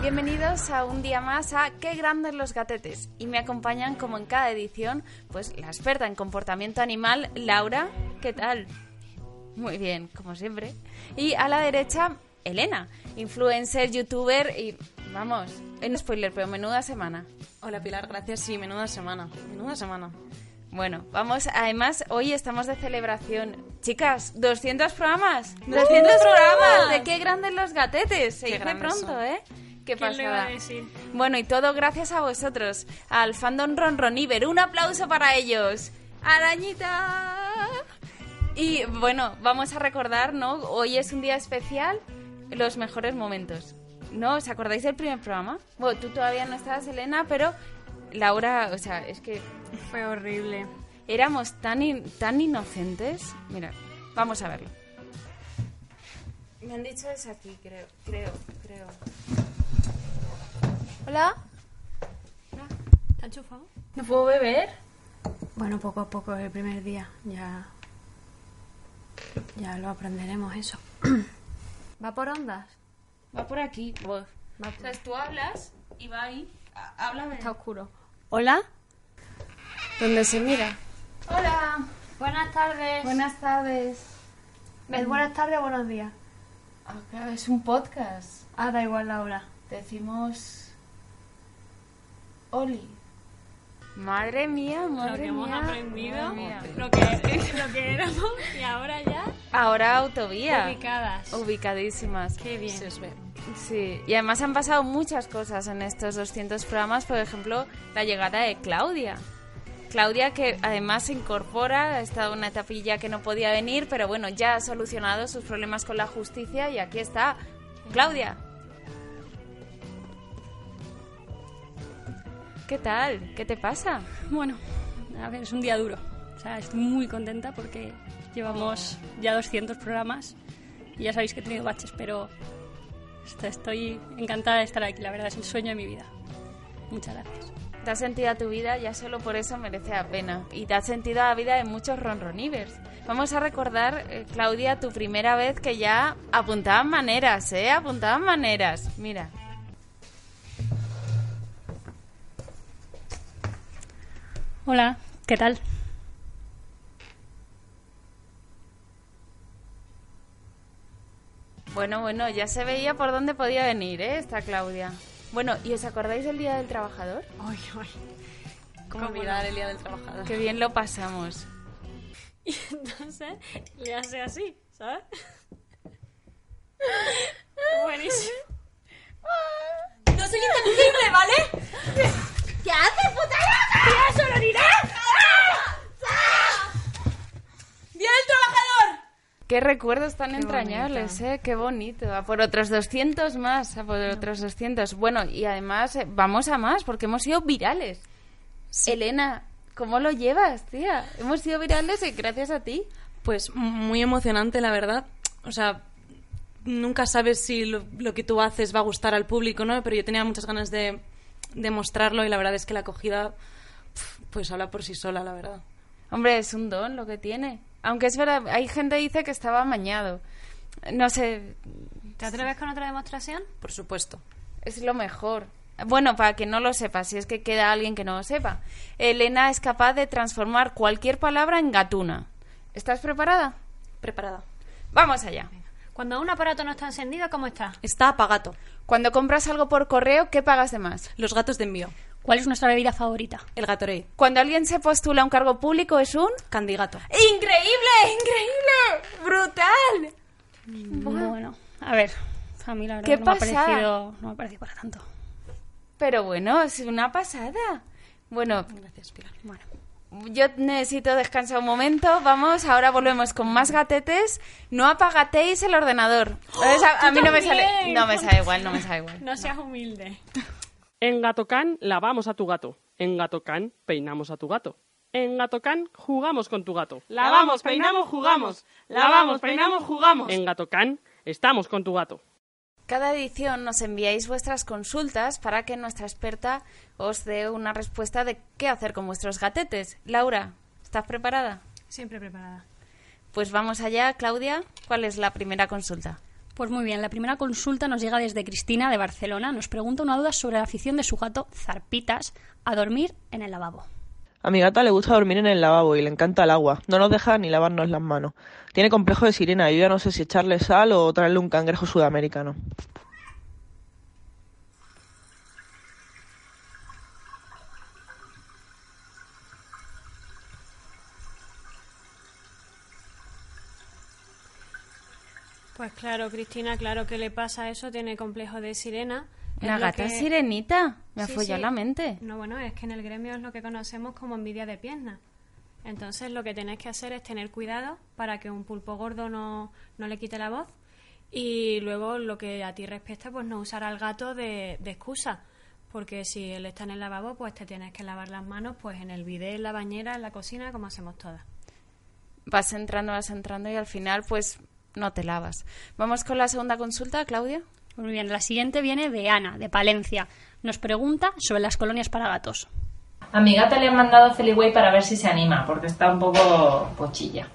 Bienvenidos a un día más a Qué grandes los gatetes y me acompañan como en cada edición pues la experta en comportamiento animal Laura, ¿qué tal? Muy bien, como siempre. Y a la derecha Elena, influencer, youtuber y vamos, en spoiler, pero menuda semana. Hola Pilar, gracias. Sí, menuda semana. Menuda semana. Bueno, vamos, además hoy estamos de celebración. Chicas, 200 programas. 200 programas. ¿De qué grandes los gatetes? Se dice pronto, son. ¿eh? Qué ¿Quién lo iba pasada. a decir? Bueno, y todo gracias a vosotros, al fandom Ronroniver. Un aplauso para ellos. Arañita. Y bueno, vamos a recordar, ¿no? Hoy es un día especial, los mejores momentos. ¿No? ¿Os acordáis del primer programa? Bueno, tú todavía no estabas, Elena, pero Laura, o sea, es que Fue horrible. éramos tan, in- tan inocentes. Mira, vamos a verlo. Me han dicho es aquí, creo, creo, creo. Hola. ¿Te ha enchufado? ¿No puedo beber? Bueno, poco a poco es el primer día. Ya. Ya lo aprenderemos eso. ¿Va por ondas? Va por aquí. Va O sea, tú hablas y va ahí. Háblame. Está oscuro. ¿Hola? Donde se mira. Hola. Buenas tardes. Buenas tardes. ¿Es buenas tardes o buenos días? Ah, claro, es un podcast. Ah, da igual la hora. Decimos. Oli. Madre mía, madre lo que hemos mía, aprendido, lo que, lo que éramos y ahora ya Ahora autovía. ubicadas. Ubicadísimas. Qué bien. Se os ve. Sí, y además han pasado muchas cosas en estos 200 programas, por ejemplo, la llegada de Claudia. Claudia que además se incorpora, ha estado una etapilla que no podía venir, pero bueno, ya ha solucionado sus problemas con la justicia y aquí está Claudia. ¿Qué tal? ¿Qué te pasa? Bueno, a ver, es un día duro. O sea, estoy muy contenta porque llevamos ya 200 programas y ya sabéis que he tenido baches, pero est- estoy encantada de estar aquí. La verdad, es el sueño de mi vida. Muchas gracias. Te has sentido a tu vida, ya solo por eso merece la pena. Y te has sentido a la vida de muchos ronronivers. Vamos a recordar, eh, Claudia, tu primera vez que ya apuntaban maneras, ¿eh? Apuntaban maneras. Mira. Hola, ¿qué tal? Bueno, bueno, ya se veía por dónde podía venir, ¿eh? Esta Claudia. Bueno, ¿y os acordáis del Día del Trabajador? Ay, ay. ¿Cómo olvidar el Día del Trabajador? Qué bien lo pasamos. Y entonces le hace así, ¿sabes? Buenísimo. ¡No soy intangible, ¿vale? ¿Qué haces, puta loca? ¡Tía, sororidad! ¡Día del Trabajador! Qué recuerdos tan entrañables, ¿eh? Qué bonito. A por otros 200 más, a por otros 200. Bueno, y además eh, vamos a más porque hemos sido virales. Elena, ¿cómo lo llevas, tía? Hemos sido virales y gracias a ti. Pues muy emocionante, la verdad. O sea, nunca sabes si lo, lo que tú haces va a gustar al público, ¿no? Pero yo tenía muchas ganas de, de mostrarlo y la verdad es que la acogida, pues habla por sí sola, la verdad. Hombre, es un don lo que tiene. Aunque es verdad, hay gente que dice que estaba amañado. No sé, ¿Te atreves con otra demostración? Por supuesto. es lo mejor. Bueno, para que no lo sepa, si es que queda alguien que no lo sepa. Elena es capaz de transformar cualquier palabra en gatuna. ¿Estás preparada? Preparada. Vamos allá. Cuando un aparato no está encendido, ¿cómo está? Está apagato. Cuando compras algo por correo, ¿qué pagas de más? Los gatos de envío. ¿Cuál es nuestra bebida favorita? El Gatorade. Cuando alguien se postula a un cargo público, ¿es un...? Candigato. ¡Increíble! ¡Increíble! ¡Brutal! Bueno, a ver, a mí la verdad ¿Qué no me, ha pasada? parecido, no me ha parecido para tanto. Pero bueno, es una pasada. Bueno, Gracias, Pilar. bueno. Yo necesito descansar un momento. Vamos, ahora volvemos con más gatetes. No apagatéis el ordenador. ¿Ves? A, a mí no me sale. No me sabe igual, no me sabe igual. No seas humilde. En Gatocán lavamos a tu gato. En Gatocán peinamos a tu gato. En Gatocán jugamos con tu gato. Lavamos, peinamos, jugamos. Lavamos, peinamos, jugamos. En Gatocán estamos con tu gato. Cada edición nos enviáis vuestras consultas para que nuestra experta os dé una respuesta de qué hacer con vuestros gatetes. Laura, ¿estás preparada? Siempre preparada. Pues vamos allá, Claudia. ¿Cuál es la primera consulta? Pues muy bien, la primera consulta nos llega desde Cristina de Barcelona. Nos pregunta una duda sobre la afición de su gato Zarpitas a dormir en el lavabo. A mi gata le gusta dormir en el lavabo y le encanta el agua. No nos deja ni lavarnos las manos. Tiene complejo de sirena y yo ya no sé si echarle sal o traerle un cangrejo sudamericano. Pues claro, Cristina, claro que le pasa eso, tiene complejo de sirena. La gata que- sirenita. Me ha follado sí. la mente. No, bueno, es que en el gremio es lo que conocemos como envidia de pierna. Entonces lo que tenéis que hacer es tener cuidado para que un pulpo gordo no, no le quite la voz y luego lo que a ti respecta, pues no usar al gato de, de excusa. Porque si él está en el lavabo, pues te tienes que lavar las manos pues en el bidet, en la bañera, en la cocina, como hacemos todas. Vas entrando, vas entrando y al final, pues, no te lavas. Vamos con la segunda consulta, Claudia. Muy bien, la siguiente viene de Ana, de Palencia. Nos pregunta sobre las colonias para gatos. A mi gata le han mandado Feliway para ver si se anima, porque está un poco pochilla.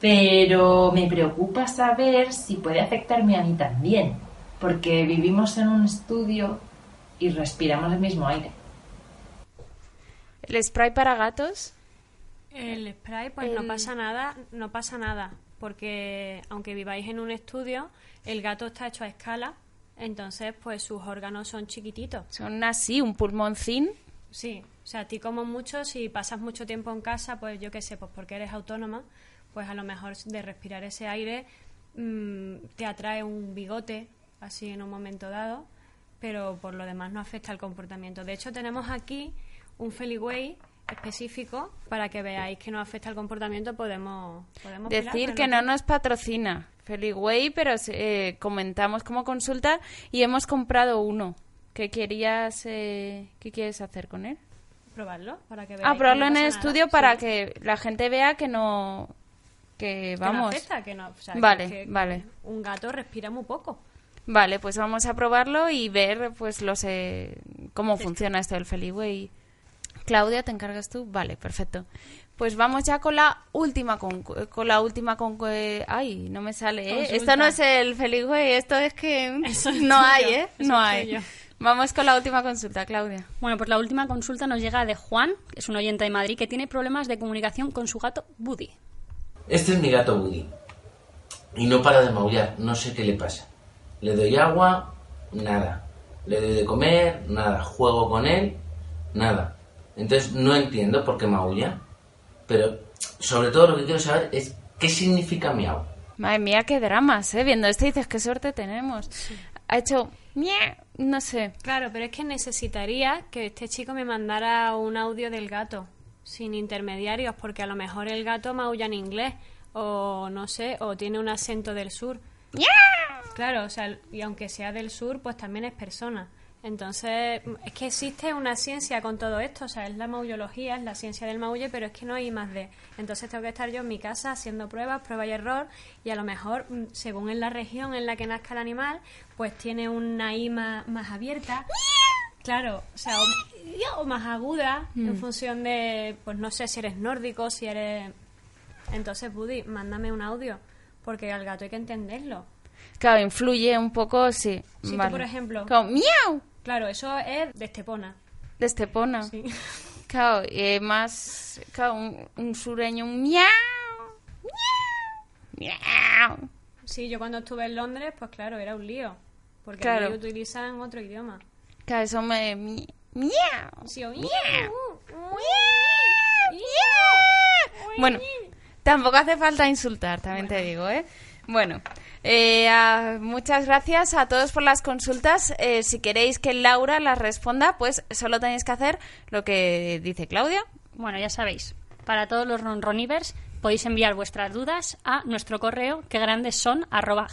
Pero me preocupa saber si puede afectarme a mí también, porque vivimos en un estudio y respiramos el mismo aire. El spray para gatos. El spray, pues no pasa nada, no pasa nada, porque aunque viváis en un estudio, el gato está hecho a escala, entonces pues sus órganos son chiquititos. Son así, un pulmoncín. Sí, o sea, a ti como mucho, si pasas mucho tiempo en casa, pues yo qué sé, pues porque eres autónoma, pues a lo mejor de respirar ese aire mm, te atrae un bigote, así en un momento dado, pero por lo demás no afecta al comportamiento. De hecho, tenemos aquí un Feliway específico para que veáis que no afecta al comportamiento, podemos, podemos Decir que no nos patrocina Feliway, pero eh, comentamos como consulta y hemos comprado uno. ¿Qué querías, eh, qué quieres hacer con él? probarlo para que veáis. Ah, probarlo en el nada. estudio Sí. para que la gente vea que no, que Que no vamos. afecta, que no, o sea, que- Vale, que vale. Un gato respira muy poco. Vale, pues vamos a probarlo y ver pues los eh, cómo funciona esto del Feliway. Claudia, ¿te encargas tú? Vale, perfecto. Pues vamos ya con la última con, con la última con ay, no me sale, ¿eh? Consulta. Esto no es el Feliway, esto es que Eso es no tuyo, hay, ¿eh? eso No hay. tuyo. Vamos con la última consulta, Claudia. Bueno, pues la última consulta nos llega de Juan, que es un oyente de Madrid, que tiene problemas de comunicación con su gato Buddy. Este es mi gato Woody. Y no para de maullar, no sé qué le pasa. Le doy agua, nada. Le doy de comer, nada. Juego con él, nada. Entonces no entiendo por qué maulla. Pero sobre todo lo que quiero saber es qué significa miau. Madre mía, qué dramas, ¿eh? Viendo esto dices, qué suerte tenemos. Ha hecho miau, no sé. Claro, pero es que necesitaría que este chico me mandara un audio del gato, sin intermediarios, porque a lo mejor el gato maulla en inglés, o no sé, o tiene un acento del sur. Claro, o sea, y aunque sea del sur, pues también es persona. Entonces, es que existe una ciencia con todo esto, o sea, es la maullología, es la ciencia del maulle, pero es que no hay más de. Entonces tengo que estar yo en mi casa haciendo pruebas, prueba y error, y a lo mejor, mm, según en la región en la que nazca el animal, pues tiene una I más, más abierta. Claro, o sea, o, o más aguda, en función de, pues no sé si eres nórdico, si eres... Entonces, Buddy, mándame un audio, porque al gato hay que entenderlo. Claro, influye un poco, sí. Si tú, vale. por ejemplo- Como, miau, Claro, eso es de Estepona. de Estepona. Sí. Claro, eh, más, claro, un, un sureño, un miau, miau, miau. Sí, yo cuando estuve en Londres, pues claro, era un lío. Porque Claro. utilizan otro idioma. Claro, eso me, mi- miau, Sí, o- miau, Bueno, tampoco hace falta insultar, también te digo, ¿eh? Bueno, Eh, a- muchas gracias a todos por las consultas. Eh, si queréis que Laura las responda, pues solo tenéis que hacer lo que dice Claudia. Bueno, ya sabéis, para todos los ronronivers podéis enviar vuestras dudas a nuestro correo que grandes son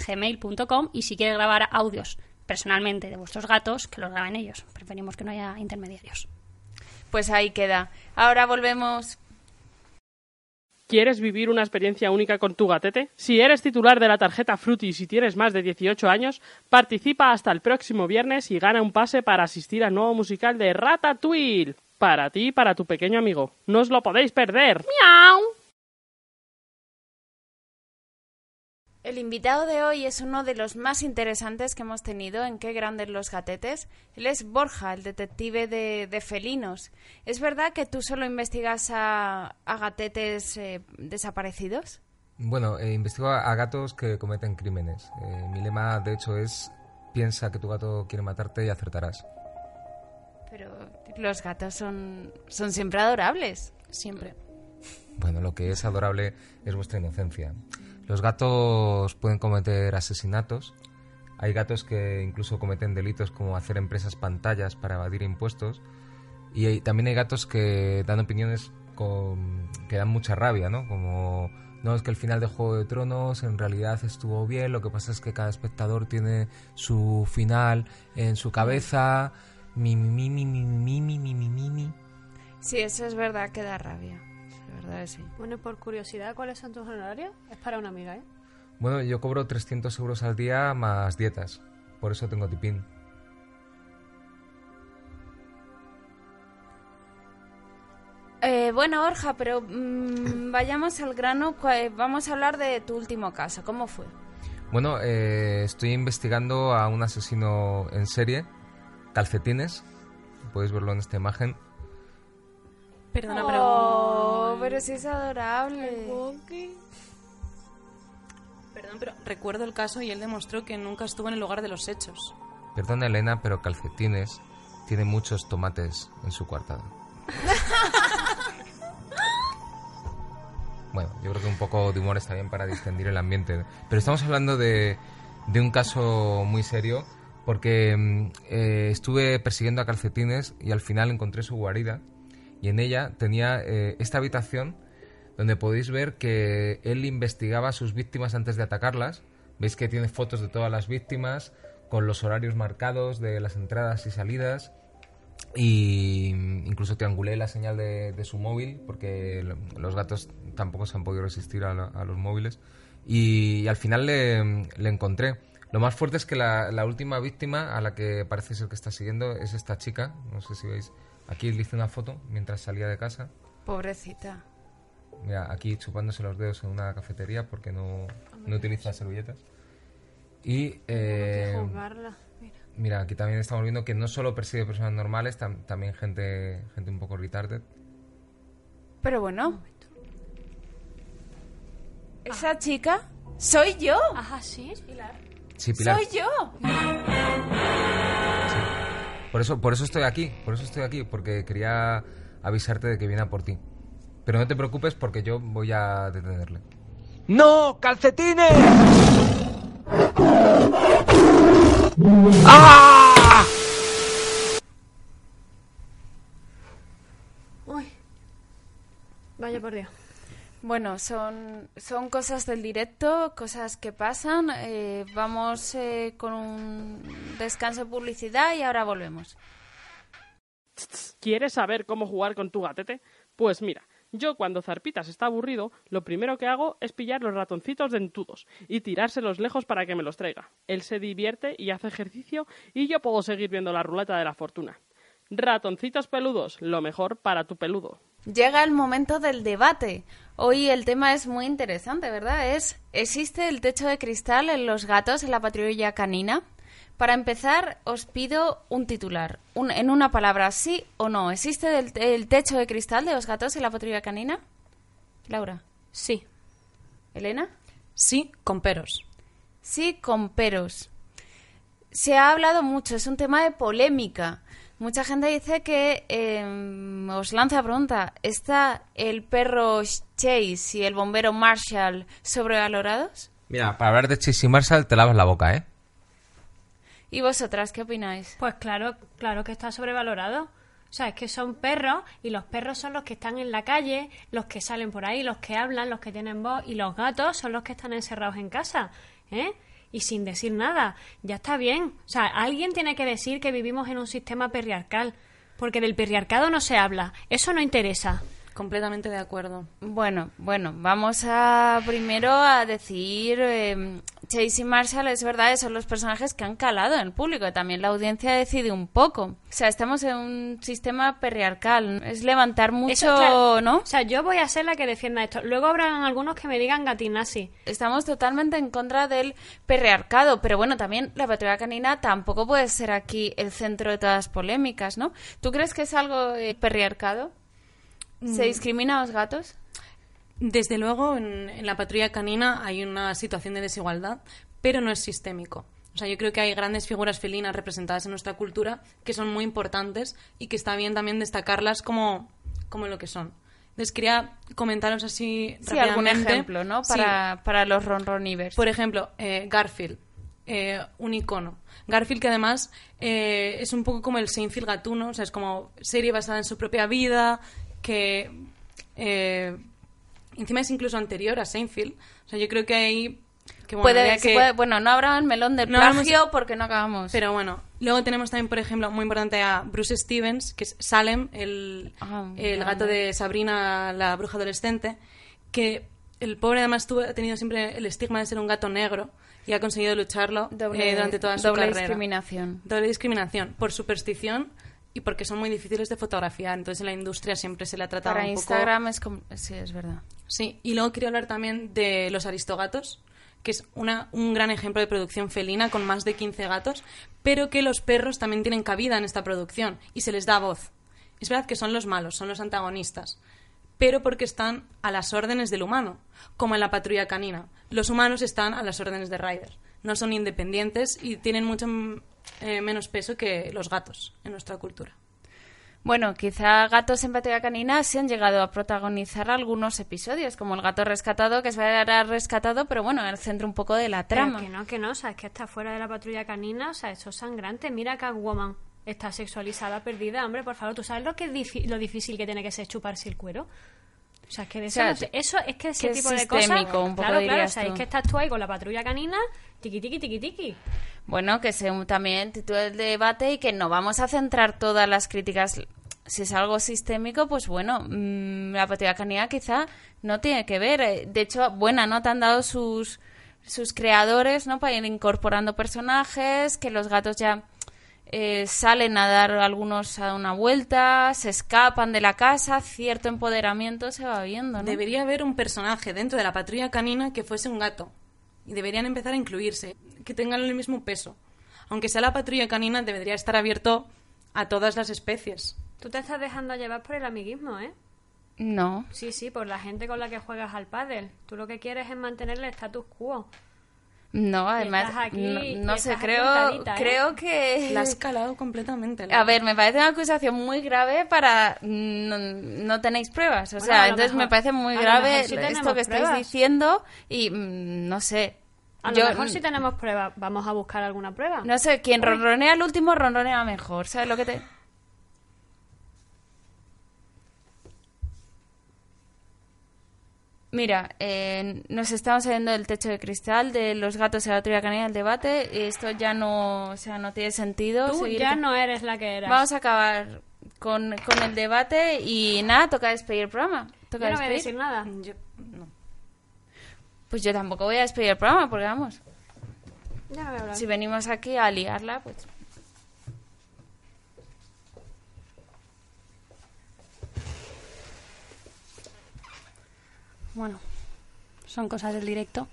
gmail.com y si quieres grabar audios personalmente de vuestros gatos, que los graben ellos. Preferimos que no haya intermediarios. Pues ahí queda. Ahora volvemos. ¿Quieres vivir una experiencia única con tu gatete? Si eres titular de la tarjeta Fruity y tienes más de 18 años, participa hasta el próximo viernes y gana un pase para asistir al nuevo musical de Ratatouille. Para ti y para tu pequeño amigo. No os lo podéis perder. ¡Miau! El invitado de hoy es uno de los más interesantes que hemos tenido en Qué grandes los gatetes. Él es Borja, el detective de, de felinos. ¿Es verdad que tú solo investigas a, a gatetes eh, desaparecidos? Bueno, eh, investigo a, a gatos que cometen crímenes. Eh, mi lema, de hecho, es piensa que tu gato quiere matarte y acertarás. Pero los gatos son, son siempre adorables. Siempre. Bueno, lo que es adorable es vuestra inocencia. Los gatos pueden cometer asesinatos. Hay gatos que incluso cometen delitos como hacer empresas pantallas para evadir impuestos. Y también hay gatos que dan opiniones que dan mucha rabia, ¿no? Como, no, es que el final de Juego de Tronos en realidad estuvo bien, lo que pasa es que cada espectador tiene su final en su cabeza. Mi, mi, mi, mi, mi, mi, mi, mi, mi. Sí, eso es verdad que da rabia. Es verdad que sí. Bueno, y por curiosidad, ¿cuáles son tus honorarios? Es para una amiga, ¿eh? Bueno, yo cobro 300 euros al día más dietas. Por eso tengo tipín. Eh, bueno, Borja, pero mm, vayamos al grano. Cua- Vamos a hablar de tu último caso. ¿Cómo fue? Bueno, eh, estoy investigando a un asesino en serie, calcetines. Podéis verlo en esta imagen. Perdona, Oh, pero sí es adorable. Perdón, pero recuerdo el caso y él demostró que nunca estuvo en el lugar de los hechos. Perdona, Elena, pero calcetines tiene muchos tomates en su coartada. Bueno, yo creo que un poco de humor está bien para distendir el ambiente. Pero estamos hablando de, de un caso muy serio porque mm, eh, estuve persiguiendo a calcetines y al final encontré su guarida y en ella tenía eh, esta habitación donde podéis ver que él investigaba a sus víctimas antes de atacarlas. Veis que tiene fotos de todas las víctimas con los horarios marcados de las entradas y salidas y incluso triangulé la señal de, su móvil porque lo- los gatos tampoco se han podido resistir a, los móviles y, al final le, le encontré. Lo más fuerte es que la, la última víctima a la que parece ser que está siguiendo es esta chica, no sé si veis, aquí le hice una foto mientras salía de casa. Pobrecita. Mira, aquí chupándose los dedos en una cafetería porque no, no utiliza servilletas. Y eh. Mira. mira, aquí también estamos viendo que no solo persigue personas normales, tam- también gente, gente un poco retarded. Pero bueno. Esa chica soy yo. Ajá, sí. Sí, Pilar. Soy yo. Por eso, por eso estoy aquí, por eso estoy aquí, porque quería avisarte de que viene a por ti. Pero no te preocupes porque yo voy a detenerle. ¡No! ¡Calcetines! ¡Ah! Uy. Vaya por Dios. Bueno, son, son cosas del directo, cosas que pasan. Eh, vamos eh, con un descanso de publicidad y ahora volvemos. ¿Quieres saber cómo jugar con tu gatete? Pues mira, yo cuando Zarpitas está aburrido, lo primero que hago es pillar los ratoncitos dentudos y tirárselos lejos para que me los traiga. Él se divierte y hace ejercicio y yo puedo seguir viendo la ruleta de la fortuna. Ratoncitos peludos, lo mejor para tu peludo. Llega el momento del debate. Hoy el tema es muy interesante, ¿verdad? Es ¿existe el techo de cristal en los gatos en la patrulla canina? Para empezar, os pido un titular. Un- en una palabra, sí o no. ¿Existe el, el techo de cristal de los gatos en la patrulla canina? Laura. Sí. ¿Elena? Sí, con peros. Sí, con peros. Se ha hablado mucho, es un tema de polémica. Mucha gente dice que, eh, os lanzo la pregunta, ¿está el perro Chase y el bombero Marshall sobrevalorados? Mira, para hablar de Chase y Marshall te lavas la boca, ¿eh? ¿Y vosotras qué opináis? Pues claro, claro que está sobrevalorado. O sea, es que son perros y los perros son los que están en la calle, los que salen por ahí, los que hablan, los que tienen voz y los gatos son los que están encerrados en casa, ¿eh? Y sin decir nada. Ya está bien. O sea, alguien tiene que decir que vivimos en un sistema patriarcal, porque del patriarcado no se habla. Eso no interesa. Completamente de acuerdo. Bueno, bueno, vamos a primero a decir eh, Chase y Marshall es verdad, son los personajes que han calado en el público. También la audiencia decide un poco. O sea, estamos en un sistema patriarcal. Es levantar mucho, Eso, claro. ¿no? O sea, yo voy a ser la que defienda esto. Luego habrán algunos que me digan gatinasi. Estamos totalmente en contra del patriarcado, pero bueno, también la patrulla canina tampoco puede ser aquí el centro de todas las polémicas, ¿no? ¿Tú crees que es algo eh? ¿Se Mm. discrimina a los gatos? Desde luego, en, en la patrulla canina hay una situación de desigualdad, pero no es sistémico. O sea, yo creo que hay grandes figuras felinas representadas en nuestra cultura que son muy importantes y que está bien también destacarlas como, como lo que son. Entonces, quería comentaros así Sí, algún rápidamente. ejemplo, ¿no? Sí. Para, para los ronronivers. Por ejemplo, eh, Garfield, eh, un icono. Garfield que además eh, es un poco como el Seinfeld gatuno, o sea, es como serie basada en su propia vida, que eh, encima es incluso anterior a Seinfeld. O sea, yo creo que ahí... Que, bueno, Puede- que- puede- bueno, no habrá el melón del No plagio porque no acabamos. Pero bueno, luego tenemos también, por ejemplo, muy importante a Bruce Stevens, que es Salem, el, Ah, el gato de Sabrina, la bruja adolescente, que el pobre además tuvo, ha tenido siempre el estigma de ser un gato negro y ha conseguido lucharlo Doble- eh, durante toda su doble carrera. discriminación. Doble discriminación, por superstición y porque son muy difíciles de fotografiar. Entonces en la industria siempre se le ha tratado Para un Instagram es como... Sí, es verdad. Sí, y luego quería hablar también de los aristogatos, que es una, un gran ejemplo de producción felina con más de 15 gatos, pero que los perros también tienen cabida en esta producción y se les da voz. Es verdad que son los malos, son los antagonistas, pero porque están a las órdenes del humano, como en la patrulla canina. Los humanos están a las órdenes de Ryder, no son independientes y tienen mucho eh, menos peso que los gatos en nuestra cultura. Bueno, quizá gatos en patrulla canina se han llegado a protagonizar algunos episodios, como el gato rescatado, que se verá rescatado, pero bueno, en el centro un poco de la Pero trama. que no, que no, o sea, es que está fuera de la patrulla canina, o sea, eso es sangrante. Mira Catwoman está sexualizada, perdida, hombre, por favor, ¿tú sabes lo que es lo difícil que tiene que ser chuparse el cuero? O sea, es que de O eso, sea, no sé- eso es que ese que es tipo de cosas... sistémico, un poco claro, claro, o sea, tú. es que estás tú ahí con la patrulla canina, tiqui, tiqui, tiqui, tiqui. Bueno, que se también titula el debate y que no vamos a centrar todas las críticas. Si es algo sistémico, pues bueno, mm, la canina quizá no tiene que ver. Eh, De hecho, buena nota han dado sus, sus creadores, ¿no? Para ir incorporando personajes, que los gatos ya eh, salen a dar algunos a una vuelta, se escapan de la casa, cierto empoderamiento se va viendo, ¿no? Debería haber un personaje dentro de la patrulla canina que fuese un gato. Y deberían empezar a incluirse, que tengan el mismo peso. Aunque sea la patrulla canina, debería estar abierto a todas las especies. Tú te estás dejando llevar por el amiguismo, ¿eh? No. Sí, sí, por la gente con la que juegas al pádel. Tú lo que quieres es mantener el status quo. No, además, estás aquí, no, sé, creo, ¿eh? creo que... La has calado completamente. A ver, me parece una acusación muy grave para... No, no tenéis pruebas. O Bueno, sea, entonces mejor- me parece muy grave sí esto que estáis pruebas. diciendo y mm, no sé. A Yo, lo mejor si tenemos pruebas, vamos a buscar alguna prueba. No sé, quien Uy. ronronea al último ronronea mejor. ¿Sabes lo que te...? Mira, eh, nos estamos saliendo del techo de cristal de los gatos de la teoría canina del debate. Esto ya no, o sea, no tiene sentido. Tú seguir ya con- no eres la que eras. Vamos a acabar con, con el debate y nada, toca despedir el programa. Toca Yo no voy a despedir. decir nada. Pues yo tampoco voy a despedir el programa porque vamos. Ya. Si venimos aquí a liarla, pues. Bueno, son cosas del directo.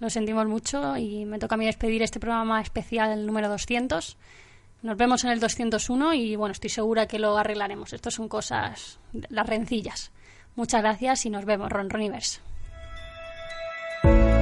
Lo sentimos mucho y me toca a mí despedir este programa especial, el número 200. Nos vemos en el 201 y bueno, estoy segura que lo arreglaremos. Esto son cosas, las rencillas. Muchas gracias y nos vemos, Ron Roniverse. Thank you.